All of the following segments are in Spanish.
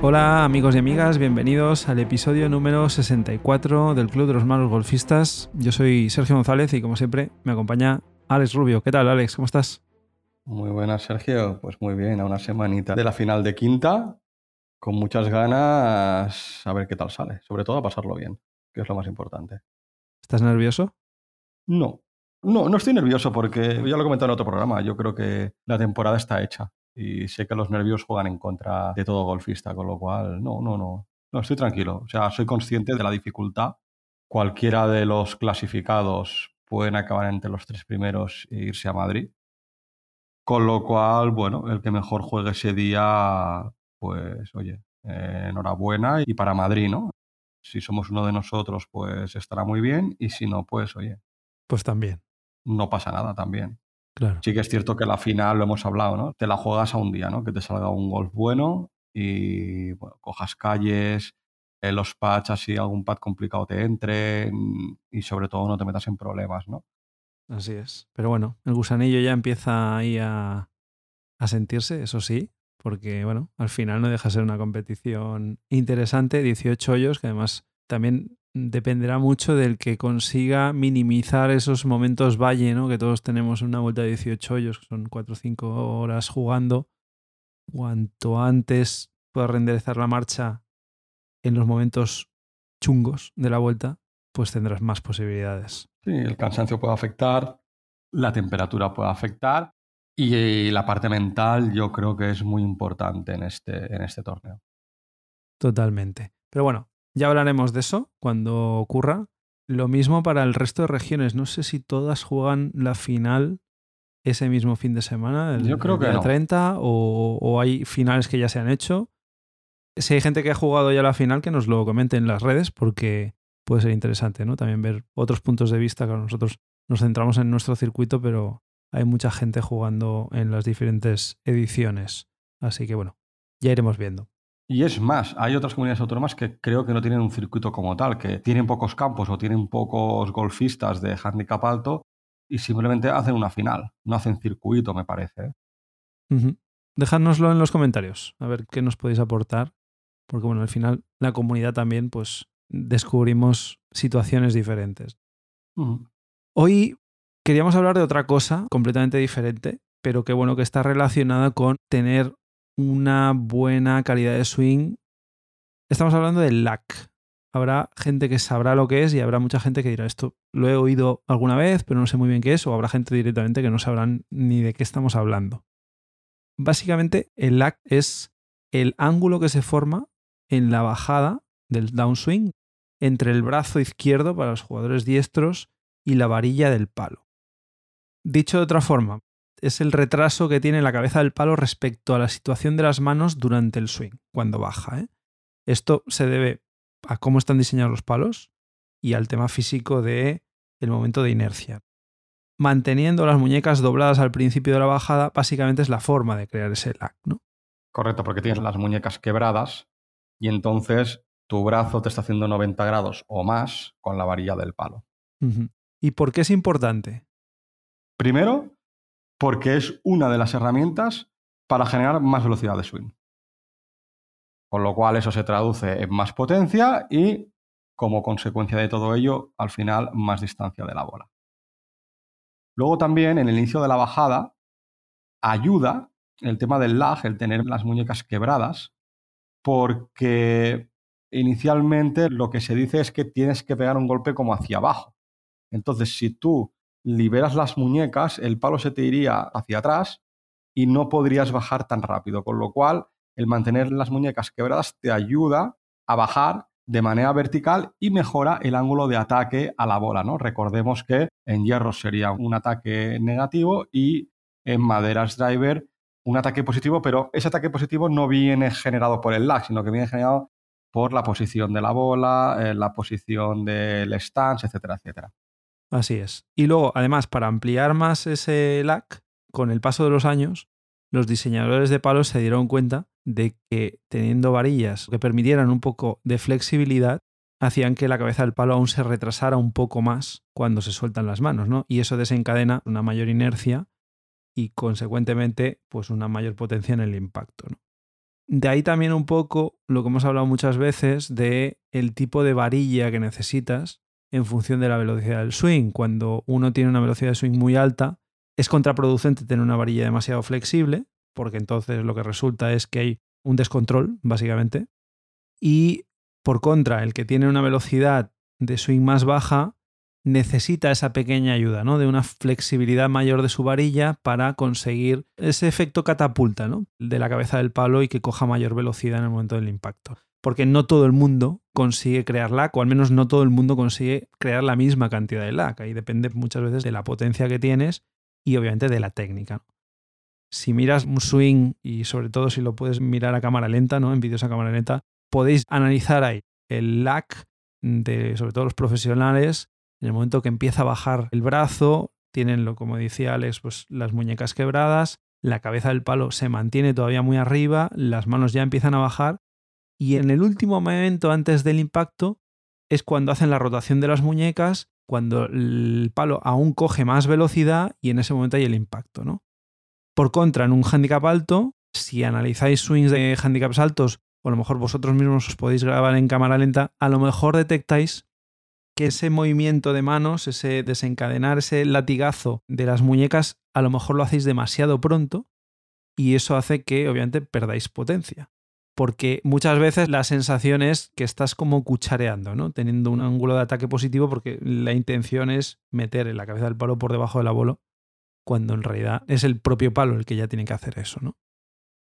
Hola amigos y amigas, bienvenidos al episodio número 64 del Club de los Malos Golfistas. Yo soy Sergio González y como siempre me acompaña Alex Rubio. ¿Qué tal Alex? ¿Cómo estás? Muy buenas Sergio, pues muy bien, a una semanita de la final de quinta, con muchas ganas a ver qué tal sale, sobre todo a pasarlo bien, que es lo más importante. ¿Estás nervioso? No, no, no estoy nervioso porque ya lo he comentado en otro programa, yo creo que la temporada está hecha y sé que los nervios juegan en contra de todo golfista, con lo cual, no, no, no, no, estoy tranquilo. O sea, soy consciente de la dificultad. Cualquiera de los clasificados pueden acabar entre los tres primeros e irse a Madrid. Con lo cual, bueno, el que mejor juegue ese día, pues, oye, enhorabuena y para Madrid, ¿no? Si somos uno de nosotros, pues estará muy bien y si no, pues, oye. Pues también. No pasa nada también. Claro. Sí que es cierto que la final, lo hemos hablado, ¿no? Te la juegas a un día, ¿no? Que te salga un golf bueno y bueno, cojas calles, eh, los pads así, algún pad complicado te entre y sobre todo no te metas en problemas, ¿no? Así es. Pero bueno, el gusanillo ya empieza ahí a, a sentirse, eso sí, porque bueno, al final no deja de ser una competición interesante, 18 hoyos, que además también dependerá mucho del que consiga minimizar esos momentos valle, ¿no? Que todos tenemos una vuelta de 18 hoyos, que son 4 o 5 horas jugando. Cuanto antes puedas renderezar la marcha en los momentos chungos de la vuelta, pues tendrás más posibilidades. Sí, el cansancio puede afectar, la temperatura puede afectar y la parte mental yo creo que es muy importante en este, en este torneo. Totalmente. Pero bueno, ya hablaremos de eso cuando ocurra. Lo mismo para el resto de regiones. No sé si todas juegan la final ese mismo fin de semana, el, Yo creo el que día no. 30, o, o hay finales que ya se han hecho. Si hay gente que ha jugado ya la final, que nos lo comente en las redes, porque puede ser interesante, ¿no? También ver otros puntos de vista. Claro, nosotros nos centramos en nuestro circuito, pero hay mucha gente jugando en las diferentes ediciones. Así que bueno, ya iremos viendo. Y es más, hay otras comunidades autónomas que creo que no tienen un circuito como tal, que tienen pocos campos o tienen pocos golfistas de handicap alto y simplemente hacen una final, no hacen circuito, me parece. Ujú. Dejádnoslo en los comentarios, a ver qué nos podéis aportar. Porque bueno, al final la comunidad también, pues, descubrimos situaciones diferentes. Hoy queríamos hablar de otra cosa completamente diferente, pero que bueno, que está relacionada con tener una buena calidad de swing. Estamos hablando del LAC. Habrá gente que sabrá lo que es y habrá mucha gente que dirá esto lo he oído alguna vez, pero no sé muy bien qué es, o habrá gente directamente que no sabrán ni de qué estamos hablando. Básicamente, el LAC es el ángulo que se forma en la bajada del downswing entre el brazo izquierdo para los jugadores diestros y la varilla del palo. Dicho de otra forma, es el retraso que tiene la cabeza del palo respecto a la situación de las manos durante el swing, cuando baja. ¿eh? Esto se debe a cómo están diseñados los palos y al tema físico de el momento de inercia. Manteniendo las muñecas dobladas al principio de la bajada, básicamente es la forma de crear ese lag, ¿no? Correcto, porque tienes las muñecas quebradas y entonces tu brazo te está haciendo 90 grados o más con la varilla del palo. ¿Y por qué es importante? Primero, porque es una de las herramientas para generar más velocidad de swing. Con lo cual eso se traduce en más potencia y, como consecuencia de todo ello, al final más distancia de la bola. Luego también, en el inicio de la bajada, ayuda el tema del lag, el tener las muñecas quebradas, porque inicialmente lo que se dice es que tienes que pegar un golpe como hacia abajo. Entonces, si tú liberas las muñecas, el palo se te iría hacia atrás y no podrías bajar tan rápido, con lo cual el mantener las muñecas quebradas te ayuda a bajar de manera vertical y mejora el ángulo de ataque a la bola, ¿no? Recordemos que en hierros sería un ataque negativo y en maderas driver un ataque positivo, pero ese ataque positivo no viene generado por el lag, sino que viene generado por la posición de la bola, eh, la posición del stance, etcétera, etcétera. Así es. Y luego, además, para ampliar más ese lag, con el paso de los años, los diseñadores de palos se dieron cuenta de que teniendo varillas que permitieran un poco de flexibilidad, hacían que la cabeza del palo aún se retrasara un poco más cuando se sueltan las manos, ¿no? Y eso desencadena una mayor inercia y consecuentemente pues una mayor potencia en el impacto. De ahí también un poco lo que hemos hablado muchas veces de el tipo de varilla que necesitas en función de la velocidad del swing. Cuando uno tiene una velocidad de swing muy alta, es contraproducente tener una varilla demasiado flexible, porque entonces lo que resulta es que hay un descontrol, básicamente. Y por contra, el que tiene una velocidad de swing más baja necesita esa pequeña ayuda, ¿no? De una flexibilidad mayor de su varilla para conseguir ese efecto catapulta, ¿no? De la cabeza del palo y que coja mayor velocidad en el momento del impacto. Porque no todo el mundo consigue crear lag, o al menos no todo el mundo consigue crear la misma cantidad de lag. Ahí depende muchas veces de la potencia que tienes y obviamente de la técnica. Si miras un swing y sobre todo si lo puedes mirar a cámara lenta, ¿no? En vídeos a cámara lenta, podéis analizar ahí el lag de sobre todo los profesionales en el momento que empieza a bajar el brazo, tienen, lo, como decía Alex, pues las muñecas quebradas, la cabeza del palo se mantiene todavía muy arriba, las manos ya empiezan a bajar y en el último momento antes del impacto es cuando hacen la rotación de las muñecas, cuando el palo aún coge más velocidad y en ese momento hay el impacto, ¿no? Por contra, en un handicap alto, si analizáis swings de handicaps altos, o a lo mejor vosotros mismos os podéis grabar en cámara lenta, a lo mejor detectáis que ese movimiento de manos, ese desencadenar ese latigazo de las muñecas, a lo mejor lo hacéis demasiado pronto y eso hace que obviamente perdáis potencia. Porque muchas veces la sensación es que estás como cuchareando, ¿no? Teniendo un ángulo de ataque positivo porque la intención es meter en la cabeza del palo por debajo del abolo, cuando en realidad es el propio palo el que ya tiene que hacer eso, ¿no?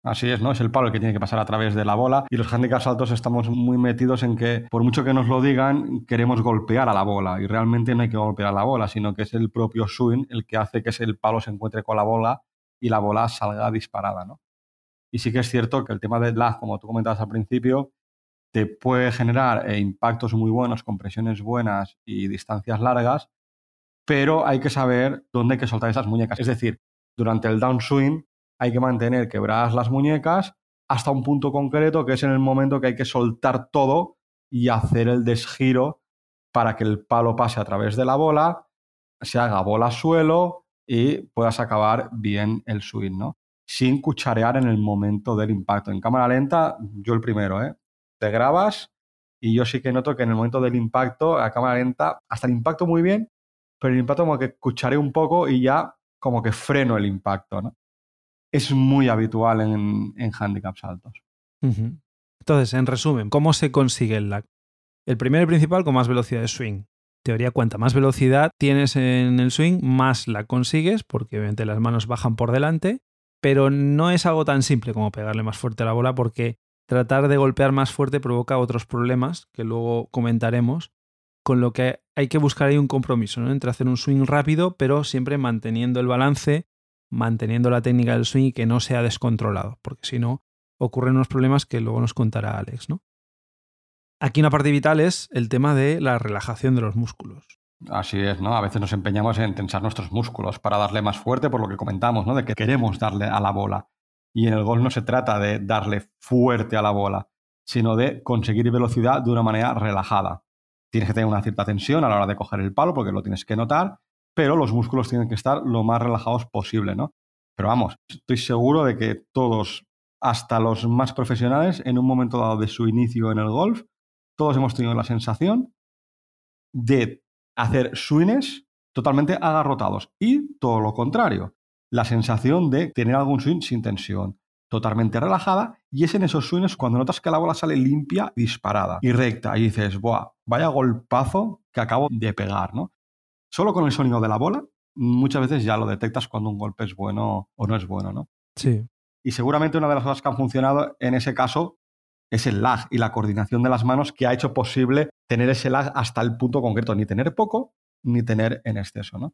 Así es, ¿no? Es el palo el que tiene que pasar a través de la bola y los handicaps altos estamos muy metidos en que, por mucho que nos lo digan, queremos golpear a la bola y realmente no hay que golpear a la bola, sino que es el propio swing el que hace que el palo se encuentre con la bola y la bola salga disparada, ¿no? Y sí que es cierto que el tema del lag, como tú comentabas al principio, te puede generar eh, impactos muy buenos, compresiones buenas y distancias largas, pero hay que saber dónde hay que soltar esas muñecas. Es decir, durante el downswing hay que mantener quebradas las muñecas hasta un punto concreto que es en el momento que hay que soltar todo y hacer el desgiro para que el palo pase a través de la bola, se haga bola suelo y puedas acabar bien el swing, ¿no? Sin cucharear en el momento del impacto. En cámara lenta, yo el primero, ¿eh? Te grabas y yo sí que noto que en el momento del impacto, a cámara lenta, hasta el impacto muy bien, pero el impacto como que cucharé un poco y ya como que freno el impacto, ¿no? es muy habitual en, en handicaps altos. Entonces, en resumen, ¿cómo se consigue el lag? El primero y principal con más velocidad de swing. Teoría, cuanta más velocidad tienes en el swing, más la consigues, porque obviamente las manos bajan por delante, pero no es algo tan simple como pegarle más fuerte a la bola, porque tratar de golpear más fuerte provoca otros problemas que luego comentaremos, con lo que hay que buscar ahí un compromiso ¿no? entre hacer un swing rápido, pero siempre manteniendo el balance manteniendo la técnica del swing y que no sea descontrolado, porque si no, ocurren unos problemas que luego nos contará Alex, ¿no? Aquí una parte vital es el tema de la relajación de los músculos. Así es, ¿no? A veces nos empeñamos en tensar nuestros músculos para darle más fuerte, por lo que comentamos, ¿no? De que queremos darle a la bola. Y en el golf no se trata de darle fuerte a la bola, sino de conseguir velocidad de una manera relajada. Tienes que tener una cierta tensión a la hora de coger el palo, porque lo tienes que notar, pero los músculos tienen que estar lo más relajados posible, ¿no? Pero vamos, estoy seguro de que todos, hasta los más profesionales, en un momento dado de su inicio en el golf, todos hemos tenido la sensación de hacer swings totalmente agarrotados y todo lo contrario, la sensación de tener algún swing sin tensión, totalmente relajada y es en esos swings cuando notas que la bola sale limpia, disparada y recta y dices, ¡buah! Vaya golpazo que acabo de pegar, ¿no? solo con el sonido de la bola, muchas veces ya lo detectas cuando un golpe es bueno o no es bueno, ¿no? Sí. Y seguramente una de las cosas que han funcionado en ese caso es el lag y la coordinación de las manos que ha hecho posible tener ese lag hasta el punto concreto, ni tener poco ni tener en exceso, ¿no?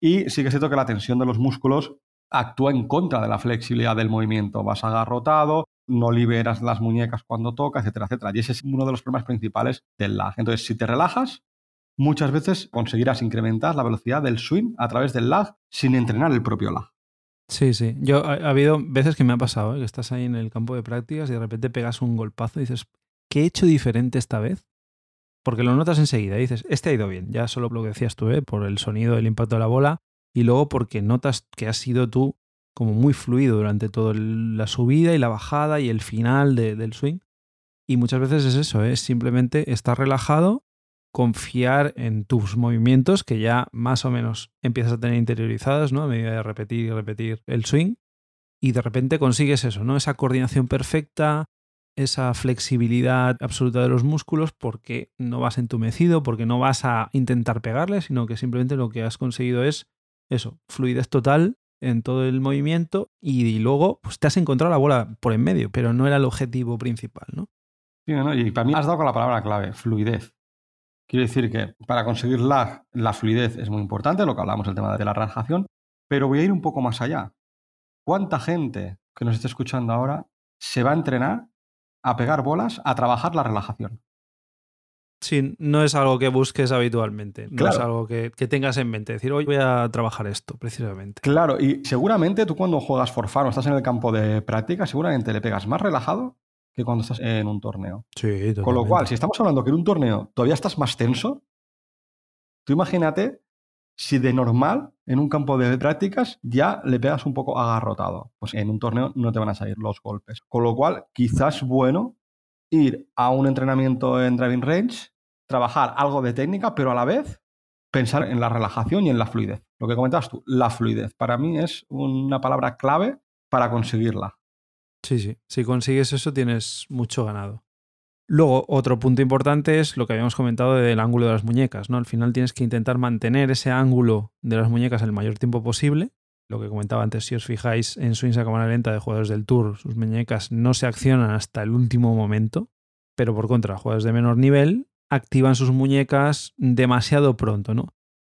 Y sí que es cierto que la tensión de los músculos actúa en contra de la flexibilidad del movimiento. Vas agarrotado, no liberas las muñecas cuando toca, etcétera, etcétera. Y ese es uno de los problemas principales del lag. Entonces, si te relajas, muchas veces conseguirás incrementar la velocidad del swing a través del lag sin entrenar el propio lag. Sí, sí. Yo ha, habido veces que me ha pasado, ¿eh? que estás ahí en el campo de prácticas y de repente pegas un golpazo y dices, ¿qué he hecho diferente esta vez? Porque lo notas enseguida y dices, este ha ido bien, ya solo lo que decías tú, ¿eh? por el sonido del impacto de la bola y luego porque notas que has sido tú como muy fluido durante toda la subida y la bajada y el final del swing. Y muchas veces es eso, es simplemente estar relajado, confiar en tus movimientos que ya más o menos empiezas a tener interiorizados, ¿no? A medida de repetir y repetir el swing. Y de repente consigues eso, ¿no? Esa coordinación perfecta, esa flexibilidad absoluta de los músculos porque no vas entumecido, porque no vas a intentar pegarle, sino que simplemente lo que has conseguido es eso, fluidez total en todo el movimiento y, luego pues, te has encontrado la bola por en medio, pero no era el objetivo principal, ¿no? Sí, para mí has dado con la palabra clave, fluidez. Quiero decir que para conseguir la, la fluidez es muy importante, lo que hablamos del tema de la relajación, pero voy a ir un poco más allá. ¿Cuánta gente que nos esté escuchando ahora se va a entrenar a pegar bolas, a trabajar la relajación. Sí, no es algo que busques habitualmente, no es algo que, tengas en mente, decir, hoy voy a trabajar esto, precisamente. Claro, y seguramente tú cuando juegas for fun o estás en el campo de práctica, seguramente le pegas más relajado que cuando estás en un torneo. Sí, totalmente. Con lo cual, si estamos hablando que en un torneo todavía estás más tenso, tú imagínate si de normal en un campo de prácticas ya le pegas un poco agarrotado, pues en un torneo no te van a salir los golpes. Con lo cual, quizás bueno ir a un entrenamiento en driving range, trabajar algo de técnica, pero a la vez pensar en la relajación y en la fluidez. Lo que comentabas tú, la fluidez. Para mí es una palabra clave para conseguirla. Sí, sí. Si consigues eso, tienes mucho ganado. Luego, otro punto importante es lo que habíamos comentado del ángulo de las muñecas, ¿no? Al final tienes que intentar mantener ese ángulo de las muñecas el mayor tiempo posible. Lo que comentaba antes, si os fijáis en swings a cámara lenta de jugadores del Tour, sus muñecas no se accionan hasta el último momento, pero por contra, jugadores de menor nivel activan sus muñecas demasiado pronto, ¿no?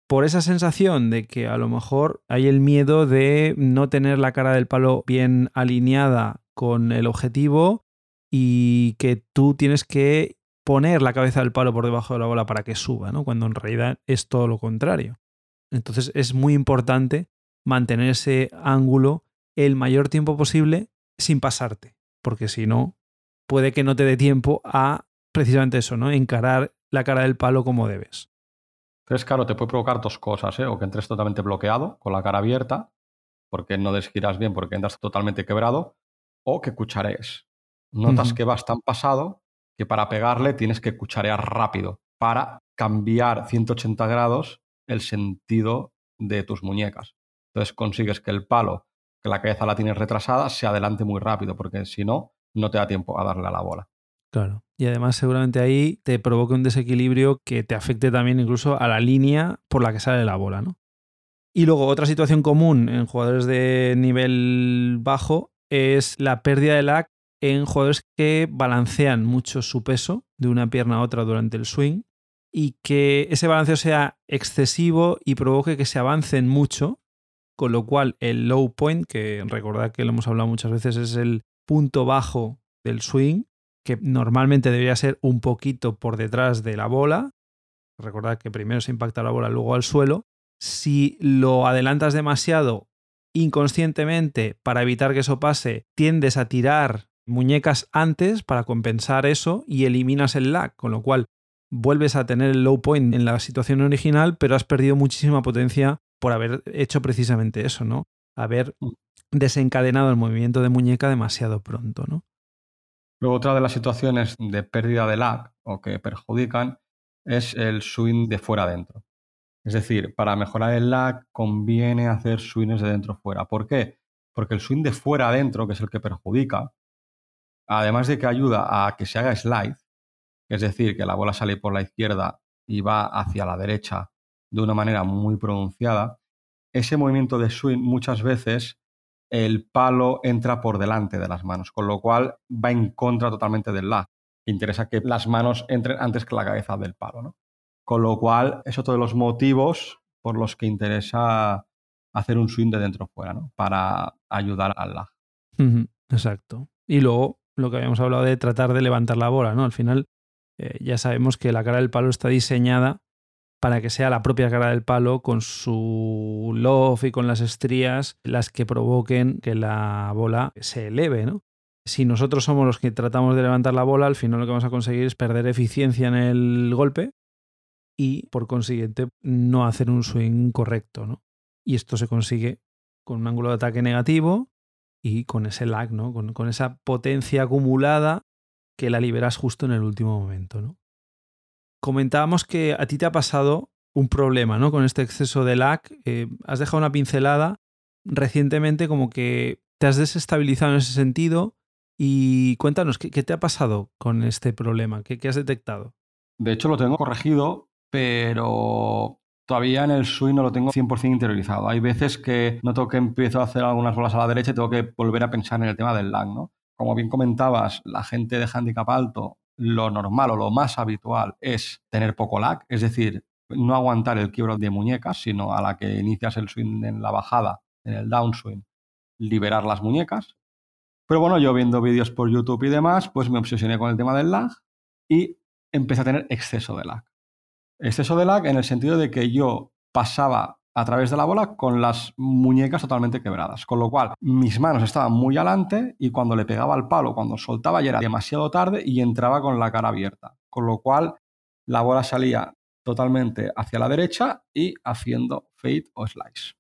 Por esa sensación de que a lo mejor hay el miedo de no tener la cara del palo bien alineada con el objetivo y que tú tienes que poner la cabeza del palo por debajo de la bola para que suba, ¿no? Cuando en realidad es todo lo contrario. Entonces es muy importante mantener ese ángulo el mayor tiempo posible sin pasarte, porque si no, puede que no te dé tiempo a precisamente eso, ¿no? Encarar la cara del palo como debes. Es claro, te puede provocar dos cosas, ¿eh? O que entres totalmente bloqueado, con la cara abierta, porque no desgiras bien, porque entras totalmente quebrado, o que cucharees. Notas que vas tan pasado que para pegarle tienes que cucharear rápido para cambiar 180 grados el sentido de tus muñecas. Entonces consigues que el palo, que la cabeza la tienes retrasada, se adelante muy rápido, porque si no, no te da tiempo a darle a la bola. Claro. Y además seguramente ahí te provoque un desequilibrio que te afecte también incluso a la línea por la que sale la bola, ¿no? Y luego otra situación común en jugadores de nivel bajo es la pérdida de lag en jugadores que balancean mucho su peso de una pierna a otra durante el swing y que ese balanceo sea excesivo y provoque que se avancen mucho, con lo cual el low point, que recordad que lo hemos hablado muchas veces, es el punto bajo del swing, que normalmente debería ser un poquito por detrás de la bola. Recordad que primero se impacta la bola, luego al suelo. Si lo adelantas demasiado inconscientemente para evitar que eso pase, tiendes a tirar muñecas antes para compensar eso y eliminas el lag, con lo cual vuelves a tener el low point en la situación original, pero has perdido muchísima potencia por haber hecho precisamente eso, ¿no? Haber mm. desencadenado el movimiento de muñeca demasiado pronto, ¿no? Luego otra de las situaciones de pérdida de lag o que perjudican es el swing de fuera adentro. Es decir, para mejorar el lag conviene hacer swings de dentro fuera. ¿Por qué? Porque el swing de fuera adentro, que es el que perjudica, además de que ayuda a que se haga slide, es decir, que la bola sale por la izquierda y va hacia la derecha de una manera muy pronunciada, ese movimiento de swing muchas veces el palo entra por delante de las manos, con lo cual va en contra totalmente del lag. Interesa que las manos entren antes que la cabeza del palo, ¿no? Con lo cual, es otro de los motivos por los que interesa hacer un swing de dentro fuera, ¿no? Para ayudar al lag. Exacto. Y luego, lo que habíamos hablado de tratar de levantar la bola, ¿no? Al final eh, ya sabemos que la cara del palo está diseñada para que sea la propia cara del palo con su loft y con las estrías las que provoquen que la bola se eleve, ¿no? Si nosotros somos los que tratamos de levantar la bola, al final lo que vamos a conseguir es perder eficiencia en el golpe y por consiguiente no hacer un swing correcto, ¿no? Y esto se consigue con un ángulo de ataque negativo y con ese lag, ¿no? Con, esa potencia acumulada que la liberas justo en el último momento, ¿no? Comentábamos que a ti te ha pasado un problema, ¿no? Con este exceso de lag. Eh, has dejado una pincelada recientemente como que te has desestabilizado en ese sentido y cuéntanos, ¿qué, te ha pasado con este problema? ¿Qué, ¿Qué, has detectado? De hecho, lo tengo corregido, pero todavía en el swing no lo tengo 100% interiorizado. Hay veces que noto que empiezo a hacer algunas bolas a la derecha y tengo que volver a pensar en el tema del lag, ¿no? Como bien comentabas, la gente de handicap alto, lo normal o lo más habitual es tener poco lag, es decir, no aguantar el quiebro de muñecas, sino a la que inicias el swing en la bajada, en el downswing, liberar las muñecas. Pero bueno, yo viendo vídeos por YouTube y demás, pues me obsesioné con el tema del lag y empecé a tener exceso de lag. Exceso de lag en el sentido de que yo pasaba a través de la bola con las muñecas totalmente quebradas, con lo cual mis manos estaban muy adelante y cuando le pegaba al palo, cuando soltaba ya era demasiado tarde y entraba con la cara abierta, con lo cual la bola salía totalmente hacia la derecha y haciendo fade o slice.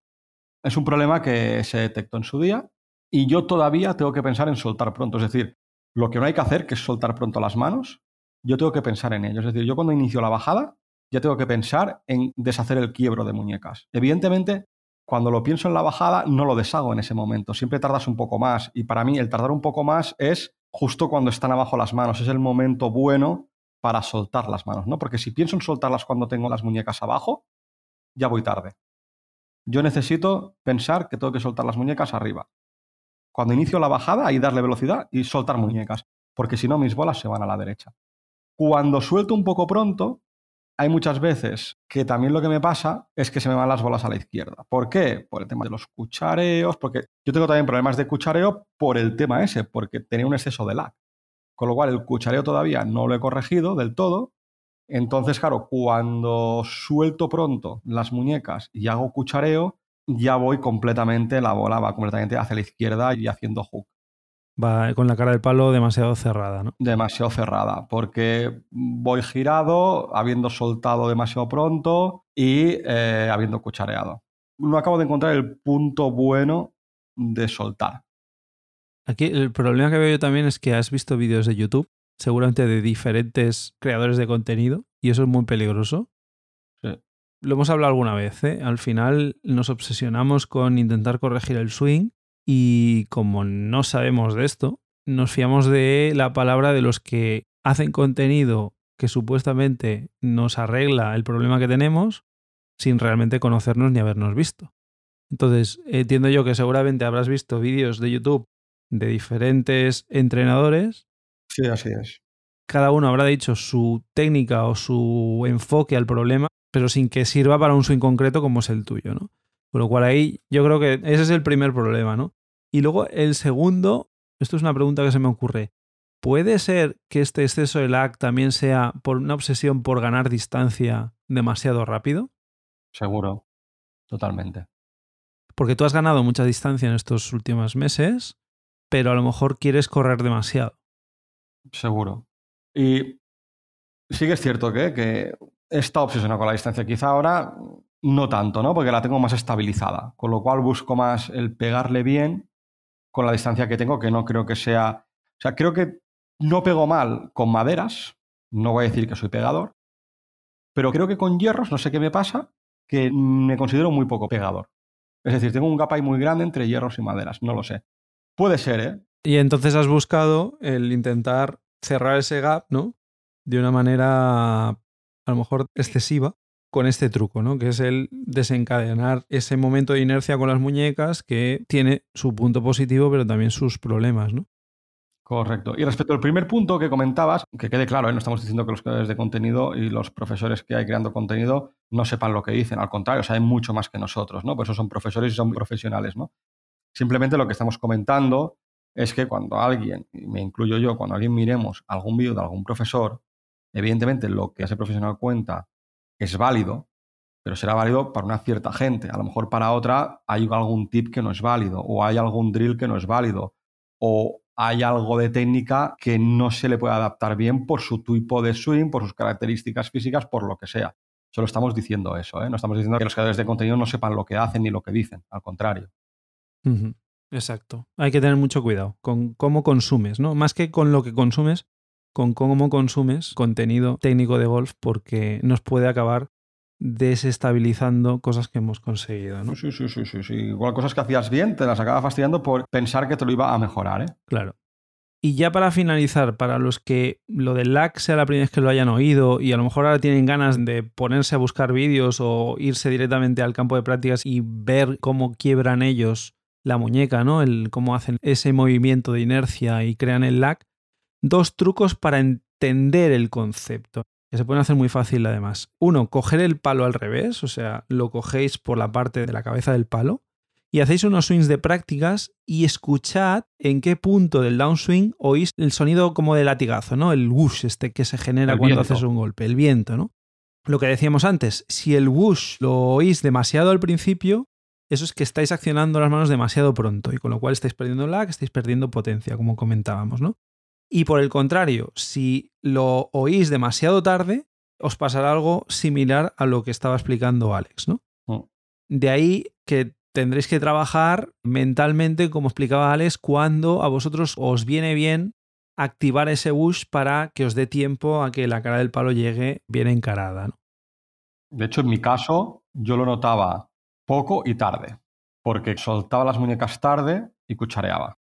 Es un problema que se detectó en su día y yo todavía tengo que pensar en soltar pronto, es decir, lo que no hay que hacer, que es soltar pronto las manos, yo tengo que pensar en ello. Es decir, yo cuando inicio la bajada, ya tengo que pensar en deshacer el quiebro de muñecas. Evidentemente, cuando lo pienso en la bajada, no lo deshago en ese momento. Siempre tardas un poco más. Y para mí, el tardar un poco más es justo cuando están abajo las manos. Es el momento bueno para soltar las manos, ¿no? Porque si pienso en soltarlas cuando tengo las muñecas abajo, ya voy tarde. Yo necesito pensar que tengo que soltar las muñecas arriba. Cuando inicio la bajada, ahí darle velocidad y soltar muñecas, porque si no mis bolas se van a la derecha. Cuando suelto un poco pronto, hay muchas veces que también lo que me pasa es que se me van las bolas a la izquierda. ¿Por qué? Por el tema de los cuchareos, porque yo tengo también problemas de cuchareo por el tema ese, porque tenía un exceso de lag. Con lo cual el cuchareo todavía no lo he corregido del todo. Entonces, claro, cuando suelto pronto las muñecas y hago cuchareo, ya voy completamente, la bola va completamente hacia la izquierda y haciendo hook va con la cara del palo demasiado cerrada, ¿no? Demasiado cerrada, porque voy girado, habiendo soltado demasiado pronto y eh, habiendo cuchareado. No acabo de encontrar el punto bueno de soltar. Aquí el problema que veo yo también es que has visto vídeos de YouTube, seguramente de diferentes creadores de contenido, y eso es muy peligroso. Sí. Lo hemos hablado alguna vez, ¿eh? Al final nos obsesionamos con intentar corregir el swing y como no sabemos de esto, nos fiamos de la palabra de los que hacen contenido que supuestamente nos arregla el problema que tenemos sin realmente conocernos ni habernos visto. Entonces, entiendo yo que seguramente habrás visto vídeos de YouTube de diferentes entrenadores. Sí, así es. Cada uno habrá dicho su técnica o su enfoque al problema, pero sin que sirva para un swing concreto como es el tuyo, ¿no? Con lo cual ahí yo creo que ese es el primer problema, ¿no? Y luego el segundo, esto es una pregunta que se me ocurre. ¿Puede ser que este exceso de lag también sea por una obsesión por ganar distancia demasiado rápido? Seguro, totalmente. Porque tú has ganado mucha distancia en estos últimos meses, pero a lo mejor quieres correr demasiado. Seguro. Y sí que es cierto que, que estado obsesionado con la distancia. Quizá ahora no tanto, ¿no? Porque la tengo más estabilizada. Con lo cual busco más el pegarle bien con la distancia que tengo, que no creo que sea... O sea, creo que no pego mal con maderas, no voy a decir que soy pegador, pero creo que con hierros, no sé qué me pasa, que me considero muy poco pegador. Es decir, tengo un gap ahí muy grande entre hierros y maderas, no lo sé. Puede ser, ¿eh? Y entonces has buscado el intentar cerrar ese gap, ¿no? De una manera a lo mejor excesiva con este truco, ¿no? Que es el desencadenar ese momento de inercia con las muñecas que tiene su punto positivo, pero también sus problemas, ¿no? Correcto. Y respecto al primer punto que comentabas, que quede claro, ¿eh? no estamos diciendo que los creadores de contenido y los profesores que hay creando contenido no sepan lo que dicen, al contrario, saben mucho más que nosotros, ¿no? Por eso son profesores y son profesionales, ¿no? Simplemente lo que estamos comentando es que cuando alguien, y me incluyo yo, cuando alguien miremos algún vídeo de algún profesor, evidentemente lo que ese profesional cuenta es válido, pero será válido para una cierta gente. A lo mejor para otra hay algún tip que no es válido, o hay algún drill que no es válido, o hay algo de técnica que no se le puede adaptar bien por su tipo de swing, por sus características físicas, por lo que sea. Solo estamos diciendo eso, ¿eh? no estamos diciendo que los creadores de contenido no sepan lo que hacen ni lo que dicen, al contrario. Exacto. Hay que tener mucho cuidado con cómo consumes, ¿no? Más que con lo que consumes, con cómo consumes contenido técnico de golf, porque nos puede acabar desestabilizando cosas que hemos conseguido, ¿no? Sí, sí, sí, sí, sí. Igual cosas que hacías bien te las acaba fastidiando por pensar que te lo iba a mejorar, ¿eh? Claro. Y ya para finalizar, para los que lo del lag sea la primera vez que lo hayan oído y a lo mejor ahora tienen ganas de ponerse a buscar vídeos o irse directamente al campo de prácticas y ver cómo quiebran ellos la muñeca, ¿no? El, cómo hacen ese movimiento de inercia y crean el lag. Dos trucos para entender el concepto, que se pueden hacer muy fácil además. Uno, coger el palo al revés, o sea, lo cogéis por la parte de la cabeza del palo y hacéis unos swings de prácticas y escuchad en qué punto del downswing oís el sonido como de latigazo, ¿no? El whoosh este que se genera El cuando viento. haces un golpe, el viento, ¿no? Lo que decíamos antes, si el whoosh lo oís demasiado al principio, eso es que estáis accionando las manos demasiado pronto y con lo cual estáis perdiendo lag, estáis perdiendo potencia, como comentábamos, ¿no? Y por el contrario, si lo oís demasiado tarde, os pasará algo similar a lo que estaba explicando Alex, ¿no? Mm. De ahí que tendréis que trabajar mentalmente, como explicaba Alex, cuando a vosotros os viene bien activar ese bush para que os dé tiempo a que la cara del palo llegue bien encarada. ¿no? De hecho, en mi caso, yo lo notaba poco y tarde, porque soltaba las muñecas tarde y cuchareaba.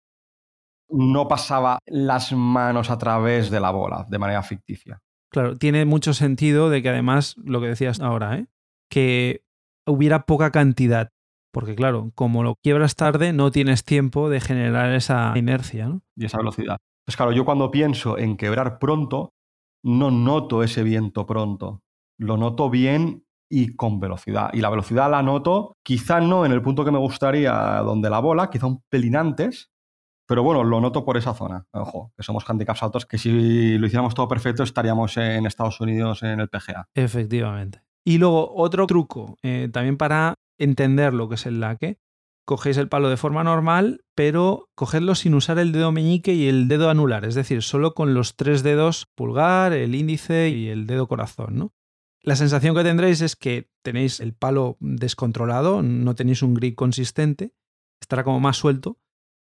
No pasaba las manos a través de la bola de manera ficticia. Claro, tiene mucho sentido de que además, lo que decías ahora, ¿eh? que hubiera poca cantidad. Porque claro, como lo quiebras tarde, no tienes tiempo de generar esa inercia. ¿no? y esa velocidad. Pues claro, yo cuando pienso en quebrar pronto, no noto ese viento pronto. Lo noto bien y con velocidad. Y la velocidad la noto quizá no en el punto que me gustaría donde la bola, quizá un pelín antes, pero bueno, lo noto por esa zona. Ojo, que somos handicaps altos, que si lo hiciéramos todo perfecto estaríamos en Estados Unidos en el PGA. Efectivamente. Y luego otro truco, eh, también para entender lo que es el laque. Cogéis el palo de forma normal, pero cogedlo sin usar el dedo meñique y el dedo anular, es decir, solo con los tres dedos pulgar, el índice y el dedo corazón. La sensación que tendréis es que tenéis el palo descontrolado, no tenéis un grip consistente, estará como más suelto,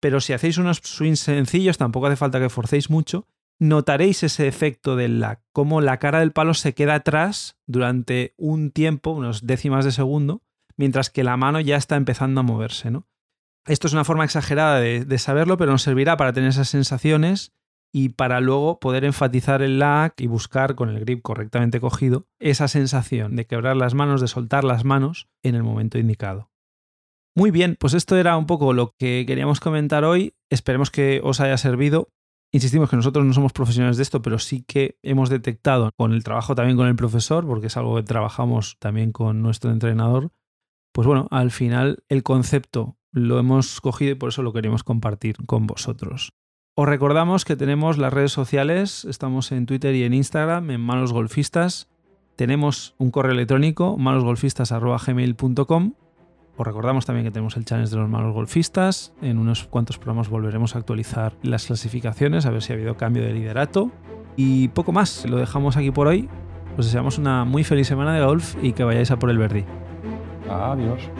pero si hacéis unos swings sencillos, tampoco hace falta que forcéis mucho, notaréis ese efecto del lag, como la cara del palo se queda atrás durante un tiempo, unos décimas de segundo, mientras que la mano ya está empezando a moverse, ¿no? Esto es una forma exagerada de, de saberlo, pero nos servirá para tener esas sensaciones y para luego poder enfatizar el lag y buscar con el grip correctamente cogido esa sensación de quebrar las manos, de soltar las manos en el momento indicado. Muy bien, pues esto era un poco lo que queríamos comentar hoy. Esperemos que os haya servido. Insistimos que nosotros no somos profesionales de esto, pero sí que hemos detectado con el trabajo también con el profesor, porque es algo que trabajamos también con nuestro entrenador. Pues bueno, al final el concepto lo hemos cogido y por eso lo queremos compartir con vosotros. Os recordamos que tenemos las redes sociales, estamos en Twitter y en Instagram, en Malos Golfistas. Tenemos un correo electrónico, malosgolfistas.gmail.com. Os recordamos también que tenemos el challenge de los malos golfistas. En unos cuantos programas volveremos a actualizar las clasificaciones, a ver si ha habido cambio de liderato. Y poco más, lo dejamos aquí por hoy. Os deseamos una muy feliz semana de golf y que vayáis a por el Verdi. Adiós.